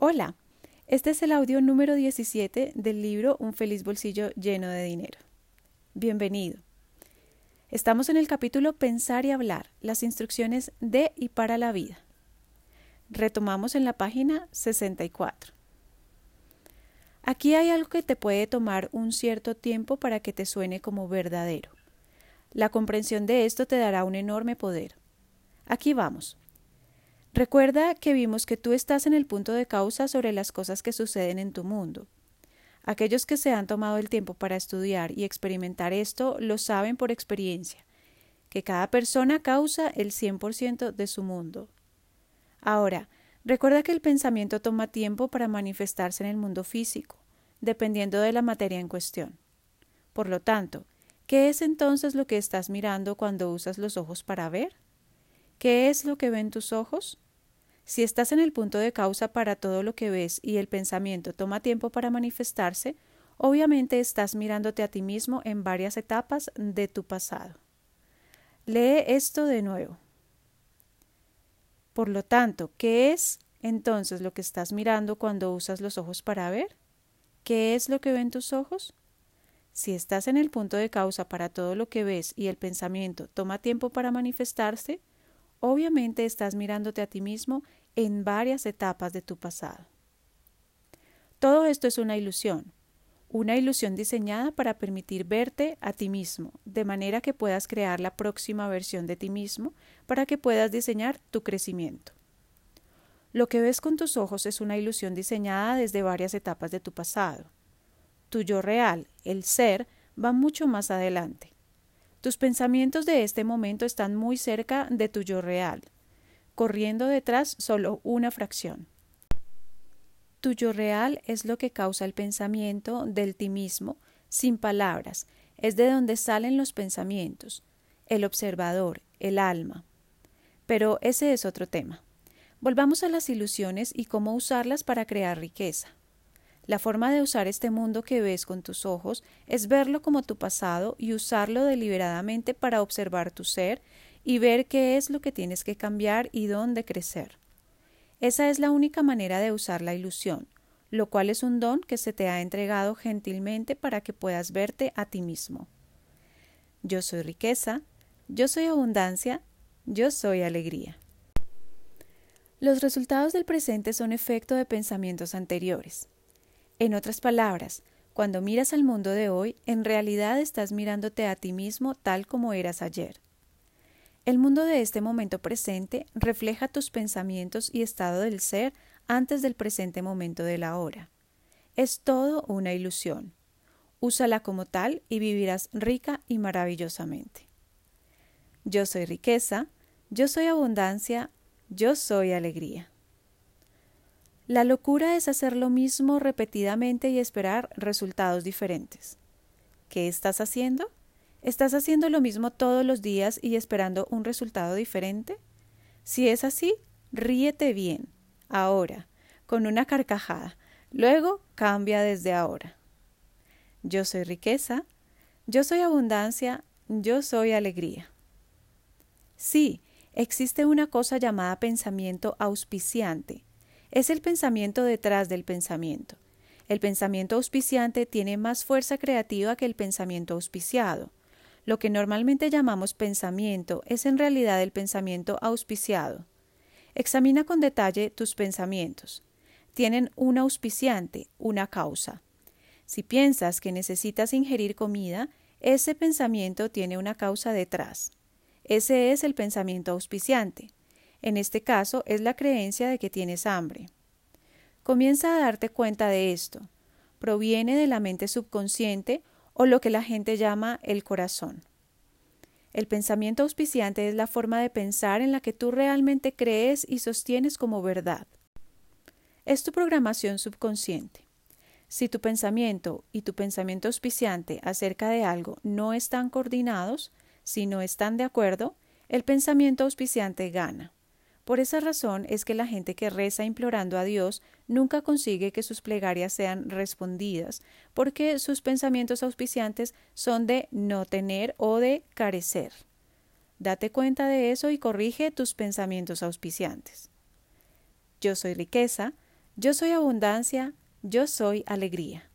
Hola, este es el audio número 17 del libro Un feliz bolsillo lleno de dinero. Bienvenido. Estamos en el capítulo Pensar y hablar, las instrucciones de y para la vida. Retomamos en la página 64. Aquí hay algo que te puede tomar un cierto tiempo para que te suene como verdadero. La comprensión de esto te dará un enorme poder. Aquí vamos. Recuerda que vimos que tú estás en el punto de causa sobre las cosas que suceden en tu mundo. Aquellos que se han tomado el tiempo para estudiar y experimentar esto lo saben por experiencia, que cada persona causa el 100% de su mundo. Ahora, recuerda que el pensamiento toma tiempo para manifestarse en el mundo físico, dependiendo de la materia en cuestión. Por lo tanto, ¿qué es entonces lo que estás mirando cuando usas los ojos para ver? ¿Qué es lo que ven tus ojos? Si estás en el punto de causa para todo lo que ves y el pensamiento toma tiempo para manifestarse, obviamente estás mirándote a ti mismo en varias etapas de tu pasado. Lee esto de nuevo. Por lo tanto, ¿qué es entonces lo que estás mirando cuando usas los ojos para ver? ¿Qué es lo que ven tus ojos? Si estás en el punto de causa para todo lo que ves y el pensamiento toma tiempo para manifestarse, obviamente estás mirándote a ti mismo en varias etapas de tu pasado. Todo esto es una ilusión, una ilusión diseñada para permitir verte a ti mismo, de manera que puedas crear la próxima versión de ti mismo para que puedas diseñar tu crecimiento. Lo que ves con tus ojos es una ilusión diseñada desde varias etapas de tu pasado. Tu yo real, el ser, va mucho más adelante. Tus pensamientos de este momento están muy cerca de tu yo real, corriendo detrás solo una fracción. Tu yo real es lo que causa el pensamiento del ti mismo, sin palabras, es de donde salen los pensamientos, el observador, el alma. Pero ese es otro tema. Volvamos a las ilusiones y cómo usarlas para crear riqueza. La forma de usar este mundo que ves con tus ojos es verlo como tu pasado y usarlo deliberadamente para observar tu ser y ver qué es lo que tienes que cambiar y dónde crecer. Esa es la única manera de usar la ilusión, lo cual es un don que se te ha entregado gentilmente para que puedas verte a ti mismo. Yo soy riqueza, yo soy abundancia, yo soy alegría. Los resultados del presente son efecto de pensamientos anteriores. En otras palabras, cuando miras al mundo de hoy, en realidad estás mirándote a ti mismo tal como eras ayer. El mundo de este momento presente refleja tus pensamientos y estado del ser antes del presente momento de la hora. Es todo una ilusión. Úsala como tal y vivirás rica y maravillosamente. Yo soy riqueza, yo soy abundancia, yo soy alegría. La locura es hacer lo mismo repetidamente y esperar resultados diferentes. ¿Qué estás haciendo? ¿Estás haciendo lo mismo todos los días y esperando un resultado diferente? Si es así, ríete bien, ahora, con una carcajada. Luego cambia desde ahora. Yo soy riqueza, yo soy abundancia, yo soy alegría. Sí, existe una cosa llamada pensamiento auspiciante. Es el pensamiento detrás del pensamiento. El pensamiento auspiciante tiene más fuerza creativa que el pensamiento auspiciado. Lo que normalmente llamamos pensamiento es en realidad el pensamiento auspiciado. Examina con detalle tus pensamientos. Tienen un auspiciante, una causa. Si piensas que necesitas ingerir comida, ese pensamiento tiene una causa detrás. Ese es el pensamiento auspiciante. En este caso es la creencia de que tienes hambre. Comienza a darte cuenta de esto. Proviene de la mente subconsciente o lo que la gente llama el corazón. El pensamiento auspiciante es la forma de pensar en la que tú realmente crees y sostienes como verdad. Es tu programación subconsciente. Si tu pensamiento y tu pensamiento auspiciante acerca de algo no están coordinados, si no están de acuerdo, el pensamiento auspiciante gana. Por esa razón es que la gente que reza implorando a Dios nunca consigue que sus plegarias sean respondidas, porque sus pensamientos auspiciantes son de no tener o de carecer. Date cuenta de eso y corrige tus pensamientos auspiciantes. Yo soy riqueza, Yo soy abundancia, yo soy alegría.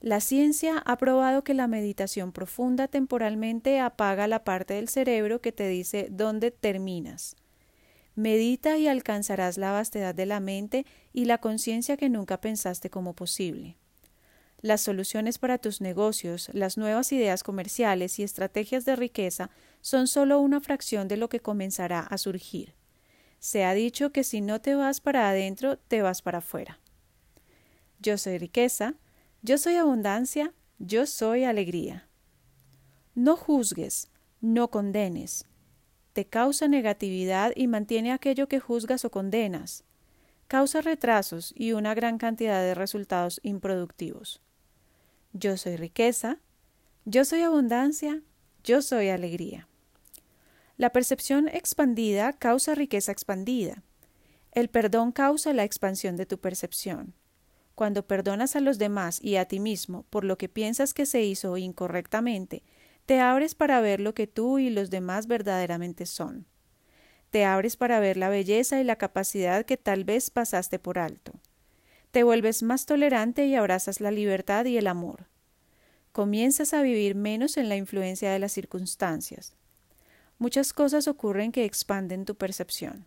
La ciencia ha probado que la meditación profunda temporalmente apaga la parte del cerebro que te dice dónde terminas. Medita y alcanzarás la vastedad de la mente y la conciencia que nunca pensaste como posible. Las soluciones para tus negocios, las nuevas ideas comerciales y estrategias de riqueza son solo una fracción de lo que comenzará a surgir. Se ha dicho que si no te vas para adentro, te vas para afuera. Yo soy riqueza, yo soy abundancia, yo soy alegría. No juzgues, no condenes. Te causa negatividad y mantiene aquello que juzgas o condenas. Causa retrasos y una gran cantidad de resultados improductivos. Yo soy riqueza, yo soy abundancia, yo soy alegría. La percepción expandida causa riqueza expandida. El perdón causa la expansión de tu percepción. Cuando perdonas a los demás y a ti mismo por lo que piensas que se hizo incorrectamente, te abres para ver lo que tú y los demás verdaderamente son. Te abres para ver la belleza y la capacidad que tal vez pasaste por alto. Te vuelves más tolerante y abrazas la libertad y el amor. Comienzas a vivir menos en la influencia de las circunstancias. Muchas cosas ocurren que expanden tu percepción.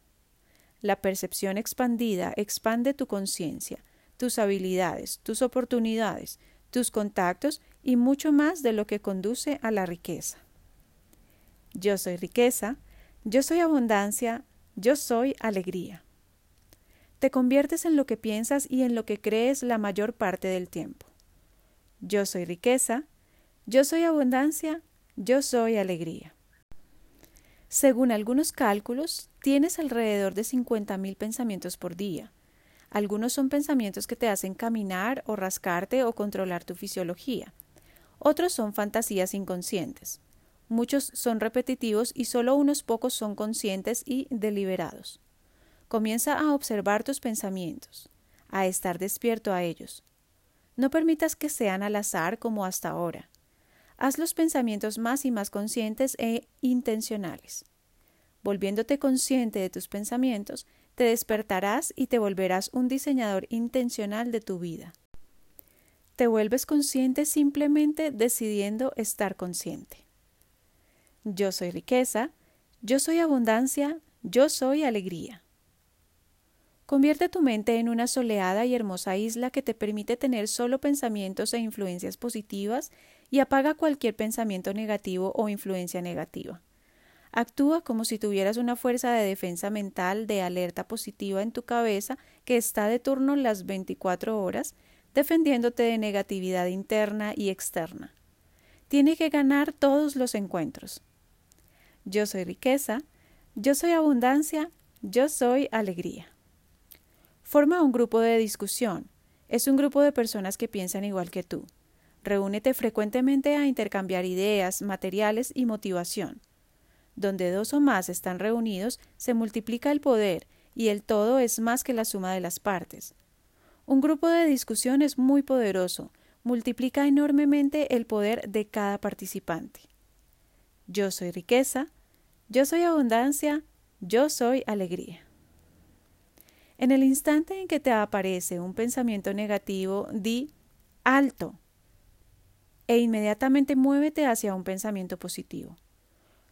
La percepción expandida expande tu conciencia, tus habilidades, tus oportunidades, tus contactos y mucho más de lo que conduce a la riqueza. Yo soy riqueza, yo soy abundancia, yo soy alegría. Te conviertes en lo que piensas y en lo que crees la mayor parte del tiempo. Yo soy riqueza, yo soy abundancia, yo soy alegría. Según algunos cálculos, tienes alrededor de 50.000 pensamientos por día. Algunos son pensamientos que te hacen caminar o rascarte o controlar tu fisiología. Otros son fantasías inconscientes. Muchos son repetitivos y solo unos pocos son conscientes y deliberados. Comienza a observar tus pensamientos, a estar despierto a ellos. No permitas que sean al azar como hasta ahora haz los pensamientos más y más conscientes e intencionales. Volviéndote consciente de tus pensamientos, te despertarás y te volverás un diseñador intencional de tu vida. Te vuelves consciente simplemente decidiendo estar consciente. Yo soy riqueza, yo soy abundancia, yo soy alegría. Convierte tu mente en una soleada y hermosa isla que te permite tener solo pensamientos e influencias positivas y apaga cualquier pensamiento negativo o influencia negativa. Actúa como si tuvieras una fuerza de defensa mental de alerta positiva en tu cabeza que está de turno las 24 horas, defendiéndote de negatividad interna y externa. Tiene que ganar todos los encuentros. Yo soy riqueza, yo soy abundancia, yo soy alegría. Forma un grupo de discusión. Es un grupo de personas que piensan igual que tú. Reúnete frecuentemente a intercambiar ideas, materiales y motivación. Donde dos o más están reunidos, se multiplica el poder y el todo es más que la suma de las partes. Un grupo de discusión es muy poderoso, multiplica enormemente el poder de cada participante. Yo soy riqueza, yo soy abundancia, yo soy alegría. En el instante en que te aparece un pensamiento negativo, di alto e inmediatamente muévete hacia un pensamiento positivo.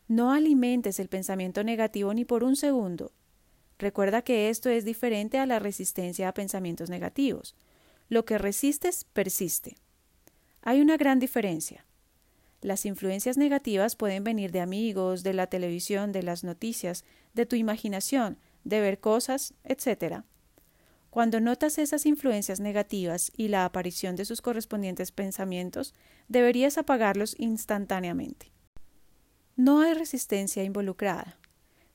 No alimentes el pensamiento negativo ni por un segundo. Recuerda que esto es diferente a la resistencia a pensamientos negativos. Lo que resistes persiste. Hay una gran diferencia. Las influencias negativas pueden venir de amigos, de la televisión, de las noticias, de tu imaginación, de ver cosas, etc. Cuando notas esas influencias negativas y la aparición de sus correspondientes pensamientos, deberías apagarlos instantáneamente. No hay resistencia involucrada,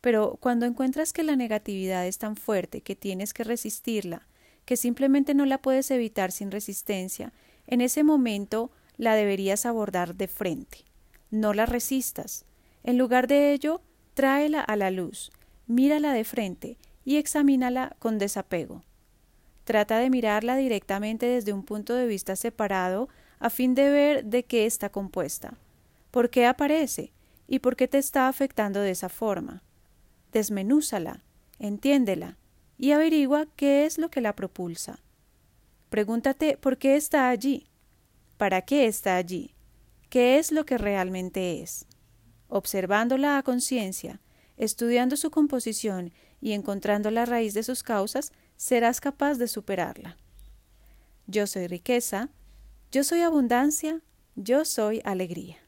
pero cuando encuentras que la negatividad es tan fuerte que tienes que resistirla, que simplemente no la puedes evitar sin resistencia, en ese momento la deberías abordar de frente. No la resistas. En lugar de ello, tráela a la luz, mírala de frente y examínala con desapego. Trata de mirarla directamente desde un punto de vista separado a fin de ver de qué está compuesta, por qué aparece y por qué te está afectando de esa forma. Desmenúzala, entiéndela, y averigua qué es lo que la propulsa. Pregúntate por qué está allí, para qué está allí, qué es lo que realmente es. Observándola a conciencia, estudiando su composición y encontrando la raíz de sus causas, serás capaz de superarla. Yo soy riqueza, yo soy abundancia, yo soy alegría.